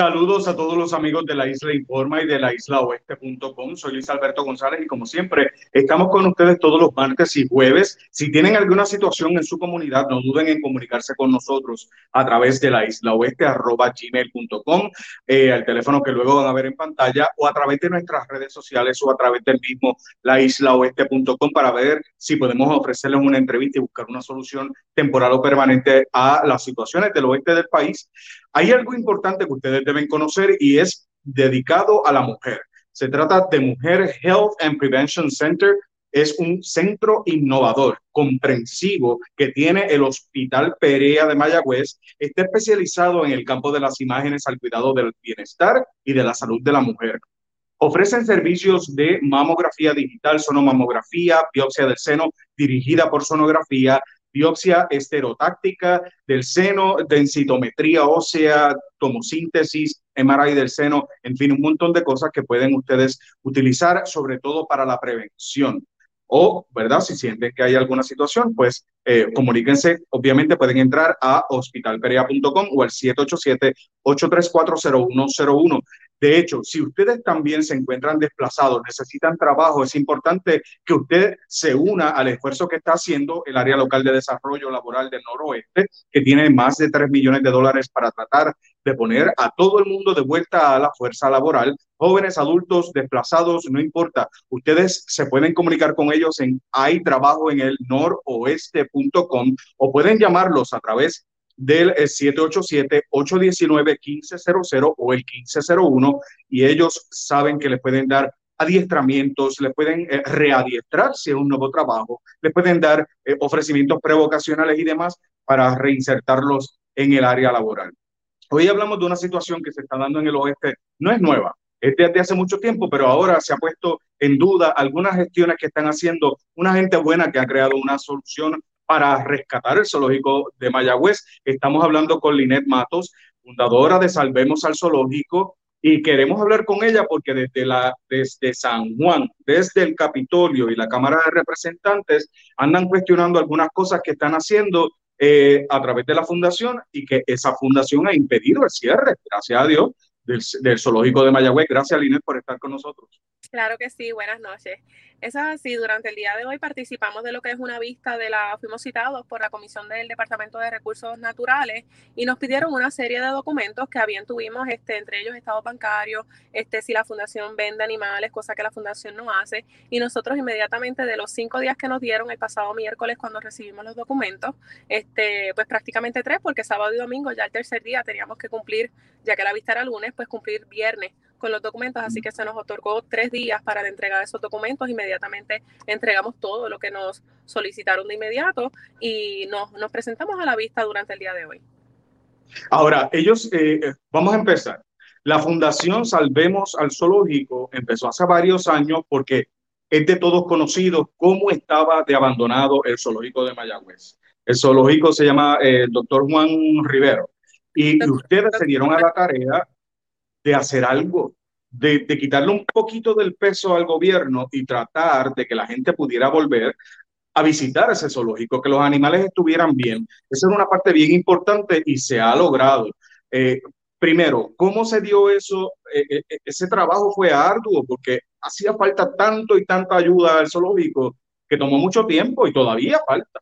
Saludos a todos los amigos de la Isla Informa y de la isla oeste.com. Soy Luis Alberto González y como siempre estamos con ustedes todos los martes y jueves. Si tienen alguna situación en su comunidad, no duden en comunicarse con nosotros a través de la isla oeste arroba gmail.com, eh, el teléfono que luego van a ver en pantalla o a través de nuestras redes sociales o a través del mismo la isla oeste.com para ver si podemos ofrecerles una entrevista y buscar una solución temporal o permanente a las situaciones del oeste del país. Hay algo importante que ustedes deben conocer y es dedicado a la mujer. Se trata de Mujer Health and Prevention Center. Es un centro innovador, comprensivo, que tiene el Hospital Perea de Mayagüez. Está especializado en el campo de las imágenes al cuidado del bienestar y de la salud de la mujer. Ofrecen servicios de mamografía digital, sonomamografía, biopsia del seno dirigida por sonografía, biopsia esterotáctica del seno, densitometría ósea, tomosíntesis, MRI del seno, en fin, un montón de cosas que pueden ustedes utilizar, sobre todo para la prevención. O, ¿verdad? Si sienten que hay alguna situación, pues eh, comuníquense. Obviamente pueden entrar a hospitalperea.com o al 787-834-0101. De hecho, si ustedes también se encuentran desplazados, necesitan trabajo, es importante que usted se una al esfuerzo que está haciendo el área local de desarrollo laboral del noroeste, que tiene más de 3 millones de dólares para tratar de poner a todo el mundo de vuelta a la fuerza laboral, jóvenes, adultos, desplazados, no importa. Ustedes se pueden comunicar con ellos en hay trabajo en el noroeste.com o pueden llamarlos a través del 787-819-1500 eh, o el 1501 y ellos saben que les pueden dar adiestramientos, les pueden eh, readiestrar si es un nuevo trabajo, les pueden dar eh, ofrecimientos prevocacionales y demás para reinsertarlos en el área laboral. Hoy hablamos de una situación que se está dando en el oeste, no es nueva, es desde hace mucho tiempo, pero ahora se ha puesto en duda algunas gestiones que están haciendo una gente buena que ha creado una solución para rescatar el zoológico de Mayagüez. Estamos hablando con Linet Matos, fundadora de Salvemos al Zoológico, y queremos hablar con ella porque desde, la, desde San Juan, desde el Capitolio y la Cámara de Representantes, andan cuestionando algunas cosas que están haciendo eh, a través de la fundación y que esa fundación ha impedido el cierre, gracias a Dios, del, del zoológico de Mayagüez. Gracias, Linet, por estar con nosotros. Claro que sí, buenas noches. Es así, durante el día de hoy participamos de lo que es una vista de la, fuimos citados por la Comisión del Departamento de Recursos Naturales y nos pidieron una serie de documentos que habían tuvimos, este, entre ellos estado bancario, este, si la fundación vende animales, cosa que la fundación no hace, y nosotros inmediatamente de los cinco días que nos dieron el pasado miércoles cuando recibimos los documentos, este, pues prácticamente tres, porque sábado y domingo ya el tercer día teníamos que cumplir, ya que la vista era lunes, pues cumplir viernes con los documentos, así que se nos otorgó tres días para la entrega de esos documentos. Inmediatamente entregamos todo lo que nos solicitaron de inmediato y nos, nos presentamos a la vista durante el día de hoy. Ahora, ellos, eh, eh, vamos a empezar. La Fundación Salvemos al Zoológico empezó hace varios años porque es de todos conocido cómo estaba de abandonado el zoológico de Mayagüez. El zoológico se llama eh, el doctor Juan Rivero. Y ustedes se dieron a la tarea de hacer algo, de, quitarle un poquito del peso al gobierno y tratar de que la gente pudiera volver a visitar ese zoológico, que los animales estuvieran bien. Esa es una parte bien importante y se ha logrado. Eh, primero, ¿cómo se dio eso? Eh, eh, ese trabajo fue arduo porque hacía falta tanto y tanta ayuda al zoológico que tomó mucho tiempo y todavía falta.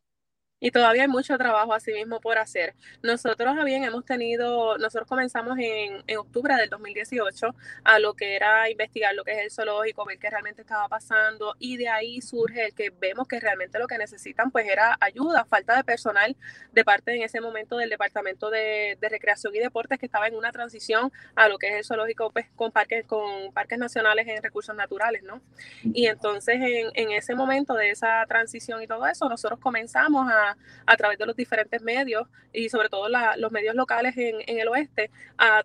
Y todavía hay mucho trabajo así mismo por hacer. Nosotros bien hemos tenido, nosotros comenzamos en, en, octubre del 2018 a lo que era investigar lo que es el zoológico, ver qué realmente estaba pasando y de ahí surge el que vemos que realmente lo que necesitan pues era ayuda, falta de personal de parte en ese momento del Departamento de, de Recreación y Deportes que estaba en una transición a lo que es el zoológico pues con parques, con parques nacionales en recursos naturales, ¿no? Y entonces en, en ese momento de esa transición y todo eso, nosotros comenzamos a a, través de los diferentes medios y sobre todo los medios locales en, el oeste a,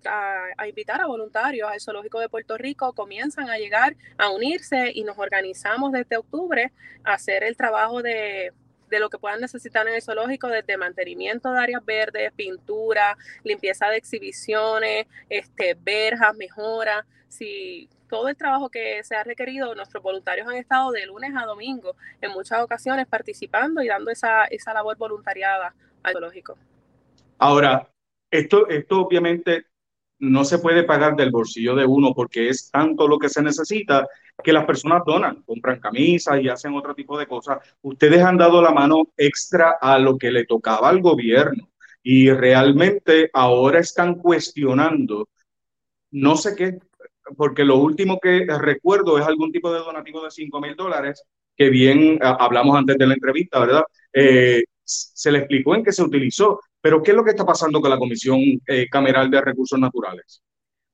invitar a voluntarios al Zoológico de Puerto Rico, comienzan a llegar a unirse y nos organizamos desde octubre a hacer el trabajo de, de lo que puedan necesitar en el zoológico, desde mantenimiento de áreas verdes, pintura, limpieza de exhibiciones, este, verjas, mejora. Si todo el trabajo que se ha requerido, nuestros voluntarios han estado de lunes a domingo en muchas ocasiones participando y dando esa, esa labor voluntariada al zoológico. Ahora, esto, esto obviamente no se puede pagar del bolsillo de uno porque es tanto lo que se necesita que las personas donan, compran camisas y hacen otro tipo de cosas. Ustedes han dado la mano extra a lo que le tocaba al gobierno y realmente ahora están cuestionando, no sé qué, porque lo último que recuerdo es algún tipo de donativo de 5 mil dólares, que bien hablamos antes de la entrevista, ¿verdad? Eh, se le explicó en qué se utilizó, pero ¿qué es lo que está pasando con la Comisión eh, Cameral de Recursos Naturales?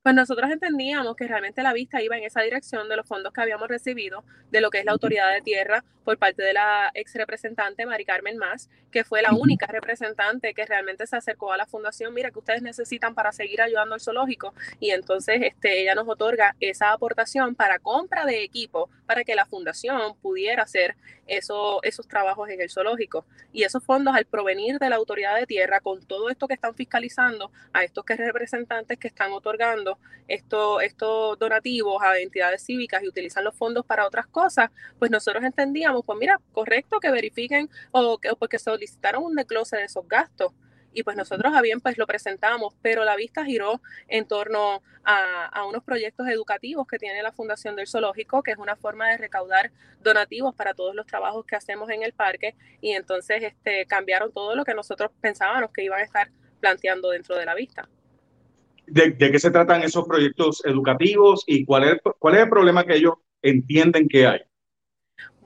Pues nosotros entendíamos que realmente la vista iba en esa dirección de los fondos que habíamos recibido de lo que es la autoridad de tierra por parte de la ex representante Mari Carmen Más, que fue la única representante que realmente se acercó a la fundación, mira que ustedes necesitan para seguir ayudando al zoológico y entonces este, ella nos otorga esa aportación para compra de equipo para que la fundación pudiera hacer eso, esos trabajos en el zoológico. Y esos fondos al provenir de la autoridad de tierra, con todo esto que están fiscalizando, a estos que representantes que están otorgando estos, estos donativos a entidades cívicas y utilizan los fondos para otras cosas, pues nosotros entendíamos, pues mira, correcto que verifiquen o que porque solicitaron un desglose de esos gastos y pues nosotros a bien pues lo presentamos, pero la vista giró en torno a, a, unos proyectos educativos que tiene la Fundación del Zoológico, que es una forma de recaudar donativos para todos los trabajos que hacemos en el parque y entonces este, cambiaron todo lo que nosotros pensábamos que iban a estar planteando dentro de la vista. ¿De, de qué se tratan esos proyectos educativos y cuál es, cuál es el problema que ellos entienden que hay?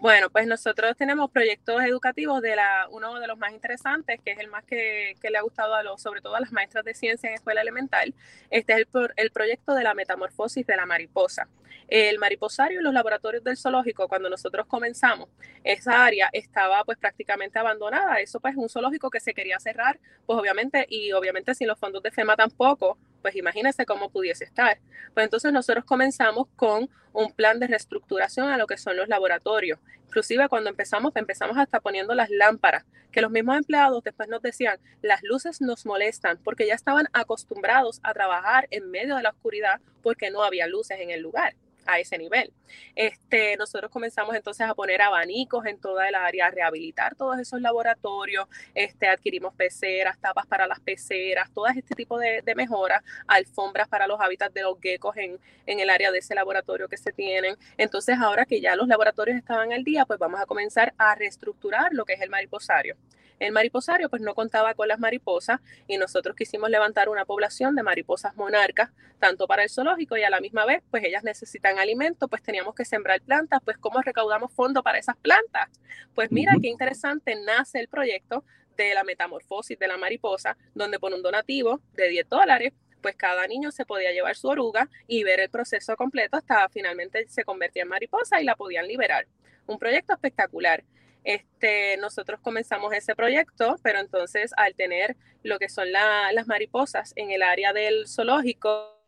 Bueno, pues nosotros tenemos proyectos educativos de la, uno de los más interesantes, que es el más que, que le ha gustado a los, sobre todo a las maestras de ciencia en escuela elemental. Este es el, el proyecto de la metamorfosis de la mariposa. El mariposario y los laboratorios del zoológico, cuando nosotros comenzamos, esa área estaba pues prácticamente abandonada. Eso pues es un zoológico que se quería cerrar, pues obviamente, y obviamente sin los fondos de FEMA tampoco, pues imagínense cómo pudiese estar. Pues entonces nosotros comenzamos con un plan de reestructuración a lo que son los laboratorios. Inclusive cuando empezamos, empezamos hasta poniendo las lámparas, que los mismos empleados después nos decían, las luces nos molestan porque ya estaban acostumbrados a trabajar en medio de la oscuridad porque no había luces en el lugar a ese nivel. Este, nosotros comenzamos entonces a poner abanicos en toda el área, a rehabilitar todos esos laboratorios, este, adquirimos peceras, tapas para las peceras, todo este tipo de, de mejoras, alfombras para los hábitats de los geckos en, en el área de ese laboratorio que se tienen. Entonces ahora que ya los laboratorios estaban al día, pues vamos a comenzar a reestructurar lo que es el mariposario. El mariposario pues no contaba con las mariposas y nosotros quisimos levantar una población de mariposas monarcas, tanto para el zoológico y a la misma vez pues ellas necesitan alimento, pues teníamos que sembrar plantas, pues ¿cómo recaudamos fondos para esas plantas? Pues mira qué interesante nace el proyecto de la metamorfosis de la mariposa, donde por un donativo de 10 dólares pues cada niño se podía llevar su oruga y ver el proceso completo hasta finalmente se convertía en mariposa y la podían liberar. Un proyecto espectacular. Este, nosotros comenzamos ese proyecto, pero entonces al tener lo que son las mariposas en el área del zoológico.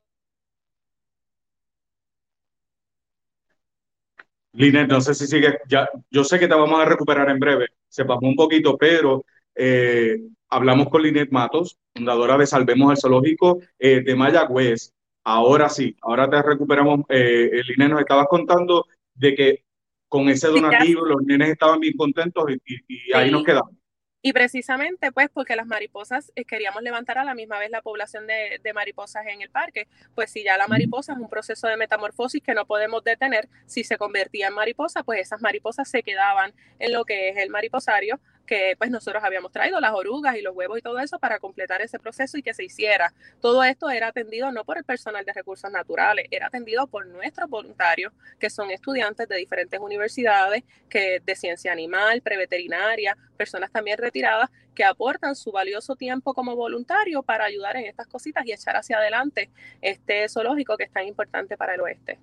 Linet, no sé si sigue, ya, yo sé que te vamos a recuperar en breve, se pasó un poquito, pero eh, hablamos con Linet Matos, fundadora de Salvemos al Zoológico eh, de Mayagüez. Ahora sí, ahora te recuperamos. Eh, Linet, nos estabas contando de que con ese donativo, los nenes estaban bien contentos y, ahí nos quedamos. Y precisamente, pues, porque las mariposas eh, queríamos levantar a la misma vez la población de, de, mariposas en el parque. Pues si ya la mariposa es un proceso de metamorfosis que no podemos detener, si se convertía en mariposa, pues esas mariposas se quedaban en lo que es el mariposario que pues nosotros habíamos traído las orugas y los huevos y todo eso para completar ese proceso y que se hiciera. Todo esto era atendido no por el personal de recursos naturales, era atendido por nuestros voluntarios, que son estudiantes de diferentes universidades, que de ciencia animal, preveterinaria, personas también retiradas, que aportan su valioso tiempo como voluntario para ayudar en estas cositas y echar hacia adelante este zoológico que es tan importante para el oeste.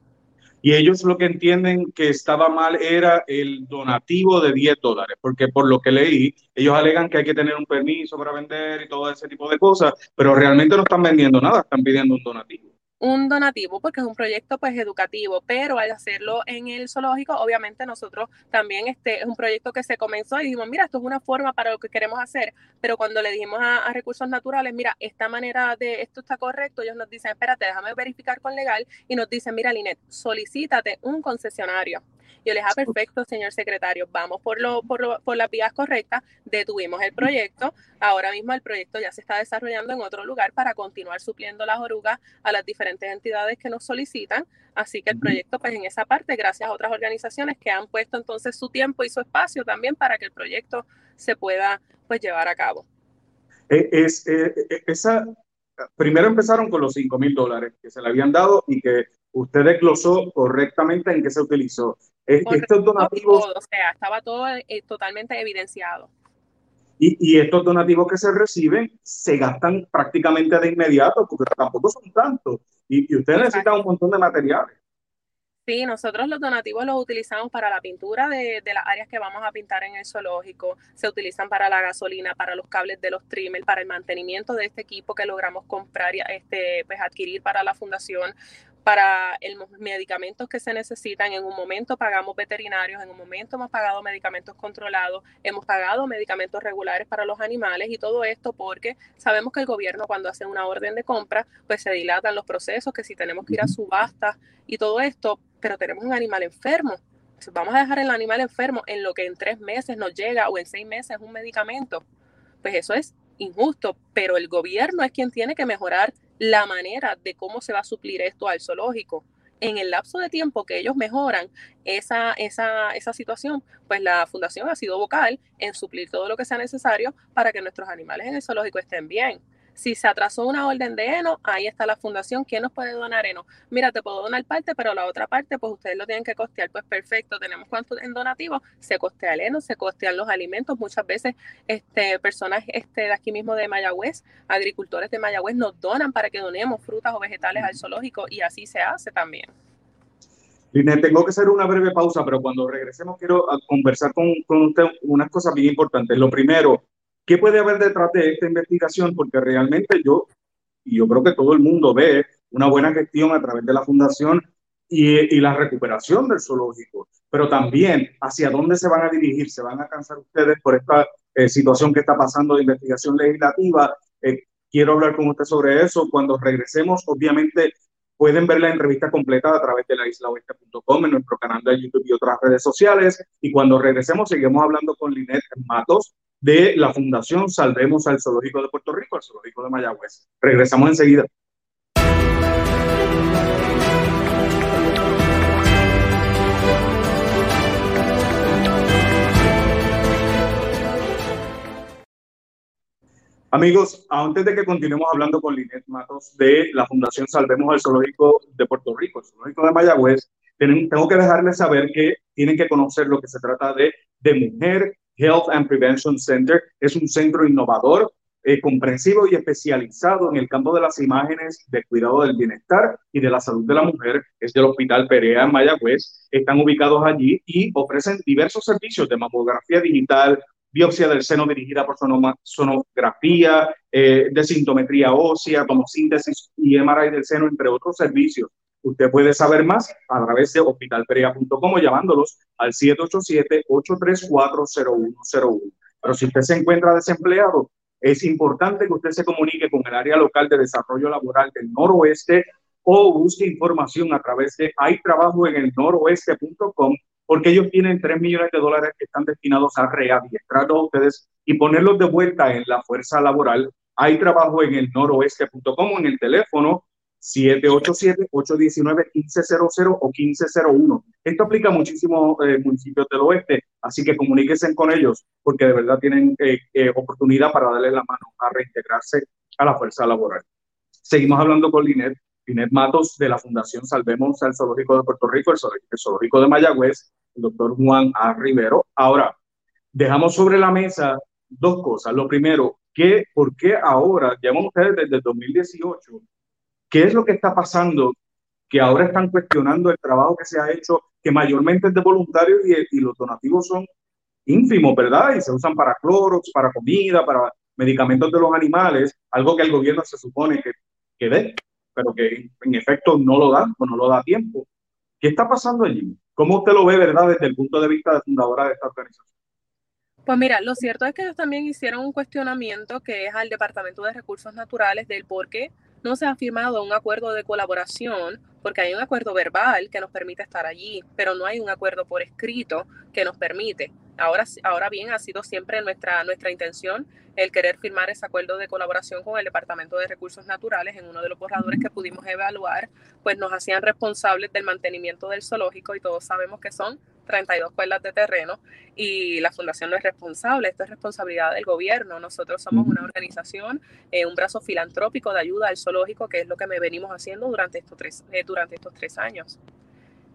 Y ellos lo que entienden que estaba mal era el donativo de 10 dólares, porque por lo que leí, ellos alegan que hay que tener un permiso para vender y todo ese tipo de cosas, pero realmente no están vendiendo nada, están pidiendo un donativo un donativo porque es un proyecto pues educativo, pero al hacerlo en el zoológico, obviamente nosotros también este es un proyecto que se comenzó y dijimos, mira, esto es una forma para lo que queremos hacer, pero cuando le dijimos a, recursos naturales, mira, esta manera de esto está correcto, ellos nos dicen, espérate, déjame verificar con legal y nos dicen, mira, Linet, solicítate un concesionario. Yo les dije, ah, perfecto, señor secretario, vamos por, lo, por, lo, por las vías correctas, detuvimos el proyecto, ahora mismo el proyecto ya se está desarrollando en otro lugar para continuar supliendo las orugas a las diferentes entidades que nos solicitan, así que el proyecto, pues en esa parte, gracias a otras organizaciones que han puesto entonces su tiempo y su espacio también para que el proyecto se pueda pues llevar a cabo. Eh, es, eh, eh, esa, primero empezaron con los 5 mil dólares que se le habían dado y que usted desglosó correctamente en qué se utilizó. estos donativos... o sea, estaba todo totalmente evidenciado. Y, y, estos donativos que se reciben se gastan prácticamente de inmediato porque tampoco son tantos y, y usted necesita un montón de materiales. Sí, nosotros los donativos los utilizamos para la pintura de, de, las áreas que vamos a pintar en el zoológico, se utilizan para la gasolina, para los cables de los trimmers, para el mantenimiento de este equipo que logramos comprar y este, pues, adquirir para la fundación para los medicamentos que se necesitan. En un momento pagamos veterinarios, en un momento hemos pagado medicamentos controlados, hemos pagado medicamentos regulares para los animales y todo esto porque sabemos que el gobierno cuando hace una orden de compra, pues se dilatan los procesos, que si tenemos que ir a subastas y todo esto, pero tenemos un animal enfermo. vamos a dejar el animal enfermo en lo que en tres meses nos llega o en seis meses un medicamento. Pues eso es injusto, pero el gobierno es quien tiene que mejorar la manera de cómo se va a suplir esto al zoológico. En el lapso de tiempo que ellos mejoran esa, esa, esa situación, pues la fundación ha sido vocal en suplir todo lo que sea necesario para que nuestros animales en el zoológico estén bien. Si se atrasó una orden de heno, ahí está la fundación. ¿Quién nos puede donar heno? Mira, te puedo donar parte, pero la otra parte, pues ustedes lo tienen que costear. Pues perfecto, tenemos cuánto en donativo, se costea el heno, se costean los alimentos. Muchas veces este, personas este, de aquí mismo de Mayagüez, agricultores de Mayagüez, nos donan para que donemos frutas o vegetales al zoológico y así se hace también. Linet, tengo que hacer una breve pausa, pero cuando regresemos quiero conversar con, con usted unas cosas bien importantes. Lo primero, ¿Qué puede haber detrás de esta investigación? Porque realmente yo, y yo creo que todo el mundo ve una buena gestión a través de la fundación y, y la recuperación del zoológico, pero también hacia dónde se van a dirigir, se van a cansar ustedes por esta eh, situación que está pasando de investigación legislativa. Eh, quiero hablar con usted sobre eso. Cuando regresemos, obviamente pueden ver la entrevista completa a través de la islaoeste.com en nuestro canal de YouTube y otras redes sociales. Y cuando regresemos, seguimos hablando con Linet Matos, de la Fundación Salvemos al Zoológico de Puerto Rico, al Zoológico de Mayagüez. Regresamos enseguida. Amigos, antes de que continuemos hablando con Linet Matos de la Fundación Salvemos al Zoológico de Puerto Rico, el Zoológico de Mayagüez, tengo que dejarles saber que tienen que conocer lo que se trata de, de mujer Health and Prevention Center es un centro innovador, eh, comprensivo y especializado en el campo de las imágenes de cuidado del bienestar y de la salud de la mujer. Es del Hospital Perea en Mayagüez. Están ubicados allí y ofrecen diversos servicios de mamografía digital, biopsia del seno dirigida por sonografía, eh, de sintometría ósea, tomosíntesis y MRI del seno, entre otros servicios. Usted puede saber más a través de hospitalperea.com o llamándolos al 787-834-0101. Pero si usted se encuentra desempleado, es importante que usted se comunique con el área local de desarrollo laboral del noroeste o busque información a través de hay trabajo en el noroeste.com porque ellos tienen 3 millones de dólares que están destinados a readiestrarlos a ustedes y ponerlos de vuelta en la fuerza laboral. Hay trabajo en el noroeste.com en el teléfono 787-819-1500 o 1501. Esto aplica a muchísimos eh, municipios del oeste, así que comuníquense con ellos porque de verdad tienen eh, eh, oportunidad para darle la mano a reintegrarse a la fuerza laboral. Seguimos hablando con Linet, Linet Matos de la Fundación Salvemos al Zoológico de Puerto Rico, el Zoológico de Mayagüez, el doctor Juan A. Rivero. Ahora, dejamos sobre la mesa dos cosas. Lo primero, que, ¿por qué ahora, llevan ustedes desde el 2018, ¿Qué es lo que está pasando? Que ahora están cuestionando el trabajo que se ha hecho, que mayormente es de voluntarios y, los donativos son ínfimos, ¿verdad? Y se usan para clorox, para comida, para medicamentos de los animales, algo que el gobierno se supone que, que dé, pero que en efecto no lo da o no lo da a tiempo. ¿Qué está pasando allí? ¿Cómo usted lo ve, verdad, desde el punto de vista de fundadora de esta organización? Pues mira, lo cierto es que ellos también hicieron un cuestionamiento que es al Departamento de Recursos Naturales del por qué no se ha firmado un acuerdo de colaboración porque hay un acuerdo verbal que nos permite estar allí, pero no hay un acuerdo por escrito que nos permite. Ahora, ahora bien, ha sido siempre nuestra, nuestra intención el querer firmar ese acuerdo de colaboración con el Departamento de Recursos Naturales en uno de los borradores que pudimos evaluar, pues nos hacían responsables del mantenimiento del zoológico y todos sabemos que son 32 cuerdas de terreno y la fundación no es responsable, esto es responsabilidad del gobierno. Nosotros somos una organización, eh, un brazo filantrópico de ayuda al zoológico, que es lo que me venimos haciendo durante estos tres, eh, durante estos tres años.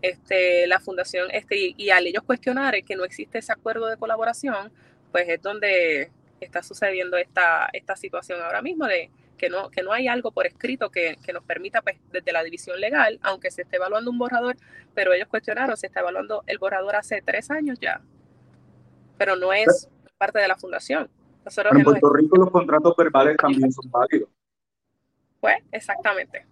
Este, la fundación, este, y, al ellos cuestionar que no existe ese acuerdo de colaboración, pues es donde está sucediendo esta, esta situación ahora mismo de que no, que no hay algo por escrito que, que, nos permita, pues, desde la división legal, aunque se esté evaluando un borrador, pero ellos cuestionaron, se está evaluando el borrador hace tres años ya, pero no es parte de la fundación. Nosotros en Puerto Rico los contratos verbales también son válidos. Pues, exactamente.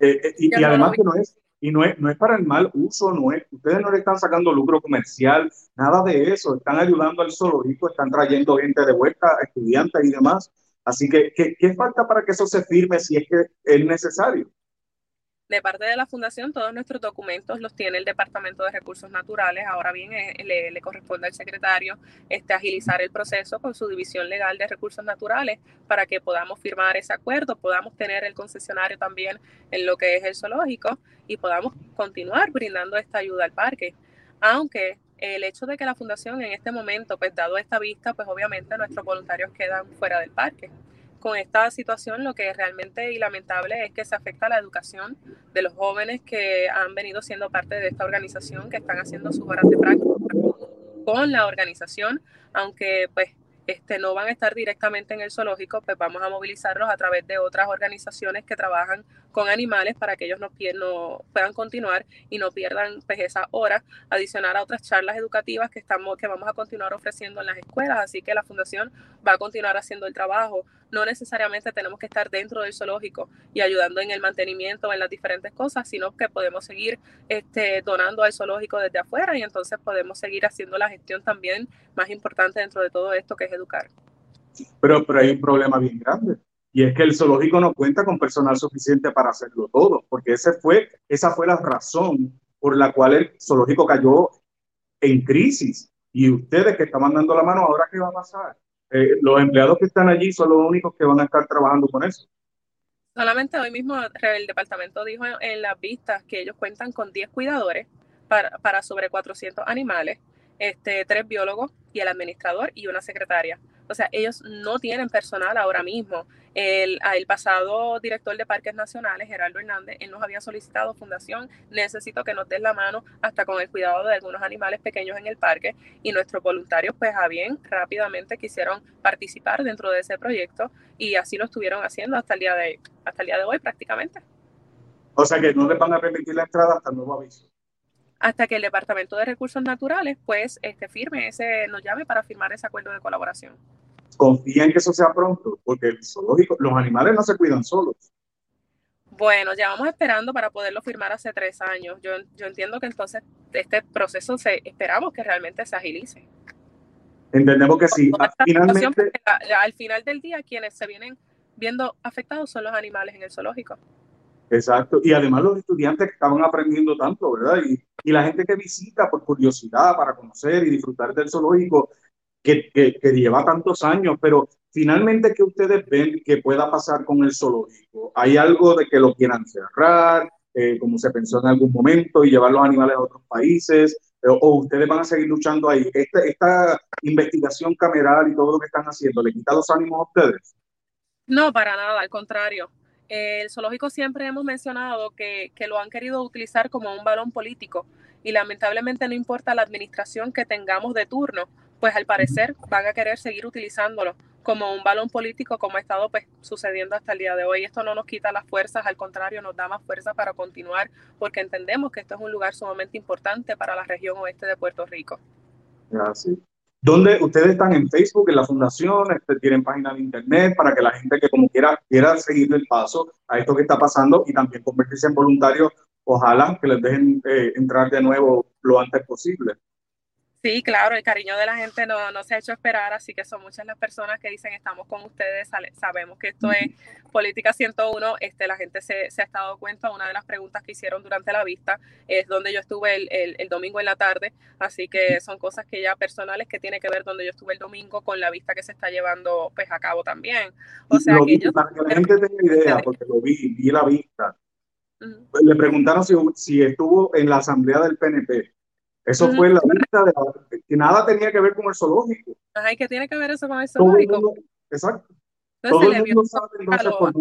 Eh, eh, y, y además que no es, y no es, no es para el mal uso, no es, ustedes no le están sacando lucro comercial, nada de eso, están ayudando al zoológico, están trayendo gente de vuelta, estudiantes y demás, Así que, ¿qué, falta para que eso se firme si es que es necesario? de parte de la Fundación, todos nuestros documentos los tiene el Departamento de Recursos Naturales. Ahora bien, eh, le, corresponde al secretario este, agilizar el proceso con su división legal de recursos naturales para que podamos firmar ese acuerdo, podamos tener el concesionario también en lo que es el zoológico y podamos continuar brindando esta ayuda al parque. Aunque el hecho de que la fundación en este momento, pues dado esta vista, pues obviamente nuestros voluntarios quedan fuera del parque. Con esta situación lo que realmente y lamentable es que se afecta la educación de los jóvenes que han venido siendo parte de esta organización, que están haciendo sus horas de práctica con la organización, aunque pues este, no van a estar directamente en el zoológico, pues vamos a movilizarlos a través de otras organizaciones que trabajan con animales para que ellos no, no puedan continuar y no pierdan pues, esa hora, adicional a otras charlas educativas que, estamos, que vamos a continuar ofreciendo en las escuelas. Así que la Fundación va a continuar haciendo el trabajo. No necesariamente tenemos que estar dentro del zoológico y ayudando en el mantenimiento, en las diferentes cosas, sino que podemos seguir este, donando al zoológico desde afuera y entonces podemos seguir haciendo la gestión también más importante dentro de todo esto, que es educar. Pero, pero hay un problema bien grande y es que el zoológico no cuenta con personal suficiente para hacerlo todo, porque ese fue, esa fue la razón por la cual el zoológico cayó en crisis. Y ustedes que estaban dando la mano, ¿ahora qué va a pasar? Eh, los empleados que están allí son los únicos que van a estar trabajando con eso. Solamente hoy mismo el departamento dijo en las vistas que ellos cuentan con 10 cuidadores para, para sobre 400 animales, este, tres biólogos y el administrador y una secretaria. O sea, ellos no tienen personal ahora mismo. El, el, pasado director de Parques Nacionales, Gerardo Hernández, él nos había solicitado, Fundación, necesito que nos den la mano hasta con el cuidado de algunos animales pequeños en el parque y nuestros voluntarios, pues a bien, rápidamente quisieron participar dentro de ese proyecto y así lo estuvieron haciendo hasta el día de, hasta el día de hoy prácticamente. O sea que no les van a permitir la entrada hasta el nuevo aviso hasta que el Departamento de Recursos Naturales pues este, firme ese, nos llame para firmar ese acuerdo de colaboración. Confía en que eso sea pronto, porque el zoológico, los animales no se cuidan solos. Bueno, ya vamos esperando para poderlo firmar hace tres años. Yo, yo entiendo que entonces este proceso se, esperamos que realmente se agilice. Entendemos que sí. Finalmente, al final del día, quienes se vienen viendo afectados son los animales en el zoológico. Exacto. Y además los estudiantes que estaban aprendiendo tanto, ¿verdad? Y, y la gente que visita por curiosidad, para conocer y disfrutar del zoológico, que, lleva tantos años, pero finalmente, ¿qué ustedes ven que pueda pasar con el zoológico? ¿Hay algo de que lo quieran cerrar, eh, como se pensó en algún momento, y llevar los animales a otros países? ¿O ustedes van a seguir luchando ahí? Esta, esta investigación cameral y todo lo que están haciendo, ¿le quita los ánimos a ustedes? No, para nada, al contrario el zoológico siempre hemos mencionado que, que, lo han querido utilizar como un balón político y lamentablemente no importa la administración que tengamos de turno, pues al parecer van a querer seguir utilizándolo como un balón político como ha estado pues sucediendo hasta el día de hoy. Esto no nos quita las fuerzas, al contrario, nos da más fuerza para continuar porque entendemos que esto es un lugar sumamente importante para la región oeste de Puerto Rico. Gracias. ¿Dónde ustedes están en Facebook, en la fundación? Este, ¿Tienen página de internet para que la gente que como quiera quiera seguir el paso a esto que está pasando y también convertirse en voluntarios? Ojalá que les dejen eh, entrar de nuevo lo antes posible. Sí, claro, el cariño de la gente no, no, se ha hecho esperar, así que son muchas las personas que dicen estamos con ustedes, sabemos que esto es política 101, este, la gente se, se ha estado cuenta, una de las preguntas que hicieron durante la vista es donde yo estuve el, el, el, domingo en la tarde, así que son cosas que ya personales que tiene que ver donde yo estuve el domingo con la vista que se está llevando pues a cabo también. O sea que, ellos, para que la gente tenga idea, porque lo vi, vi la vista, le preguntaron si, si estuvo en la asamblea del PNP eso fue la vista de que nada tenía que ver con el zoológico. Ay, ¿qué tiene que ver eso con el zoológico? exacto. Todo el mundo sabe entonces por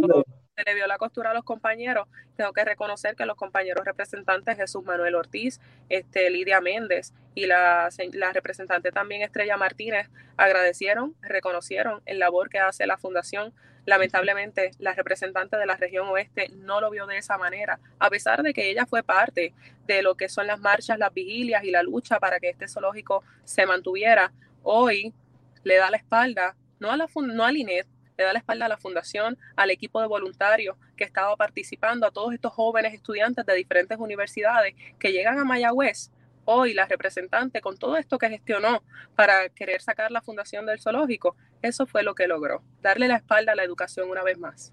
le vio la costura a los compañeros. Tengo que reconocer que los compañeros representantes Jesús Manuel Ortiz, este, Lidia Méndez y la, la representante también Estrella Martínez agradecieron, reconocieron el labor que hace la fundación. Lamentablemente, la representante de la región oeste no lo vio de esa manera, a pesar de que ella fue parte de lo que son las marchas, las vigilias y la lucha para que este zoológico se mantuviera. Hoy le da la espalda, no a, la, no a Linet, le da la espalda a la fundación, al equipo de voluntarios que estaba participando, a todos estos jóvenes estudiantes de diferentes universidades que llegan a Mayagüez. Hoy la representante con todo esto que gestionó para querer sacar la fundación del zoológico, eso fue lo que logró, darle la espalda a la educación una vez más.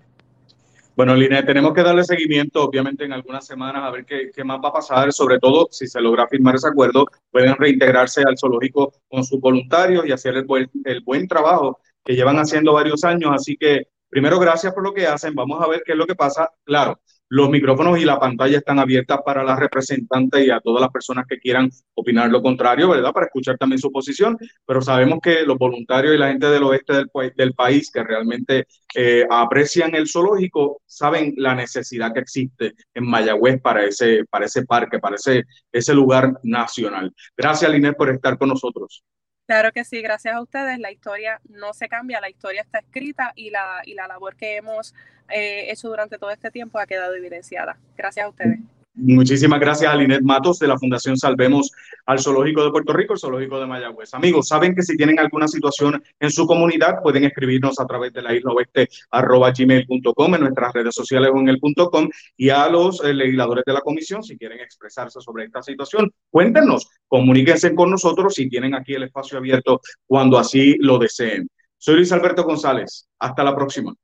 Bueno, Linet, tenemos que darle seguimiento, obviamente, en algunas semanas a ver qué, qué, más va a pasar. Sobre todo, si se logra firmar ese acuerdo, pueden reintegrarse al zoológico con sus voluntarios y hacer el buen trabajo que llevan haciendo varios años. Así que, primero, gracias por lo que hacen. Vamos a ver qué es lo que pasa. Claro, los micrófonos y la pantalla están abiertas para la representante y a todas las personas que quieran opinar lo contrario, ¿verdad? Para escuchar también su posición, pero sabemos que los voluntarios y la gente del oeste del, país que realmente eh, aprecian el zoológico saben la necesidad que existe en Mayagüez para ese, para ese parque, para ese, ese lugar nacional. Gracias, Linet, por estar con nosotros. Claro que sí, gracias a ustedes. La historia no se cambia, la historia está escrita y la, y la labor que hemos eh, hecho durante todo este tiempo ha quedado evidenciada. Gracias a ustedes. Muchísimas gracias a Linet Matos de la Fundación Salvemos al Zoológico de Puerto Rico, el Zoológico de Mayagüez. Amigos, saben que si tienen alguna situación en su comunidad, pueden escribirnos a través de la isla oeste arroba gmail.com, en nuestras redes sociales o en el punto com, y a los eh, legisladores de la comisión, si quieren expresarse sobre esta situación, cuéntenos, comuníquense con nosotros si tienen aquí el espacio abierto cuando así lo deseen. Soy Luis Alberto González. Hasta la próxima.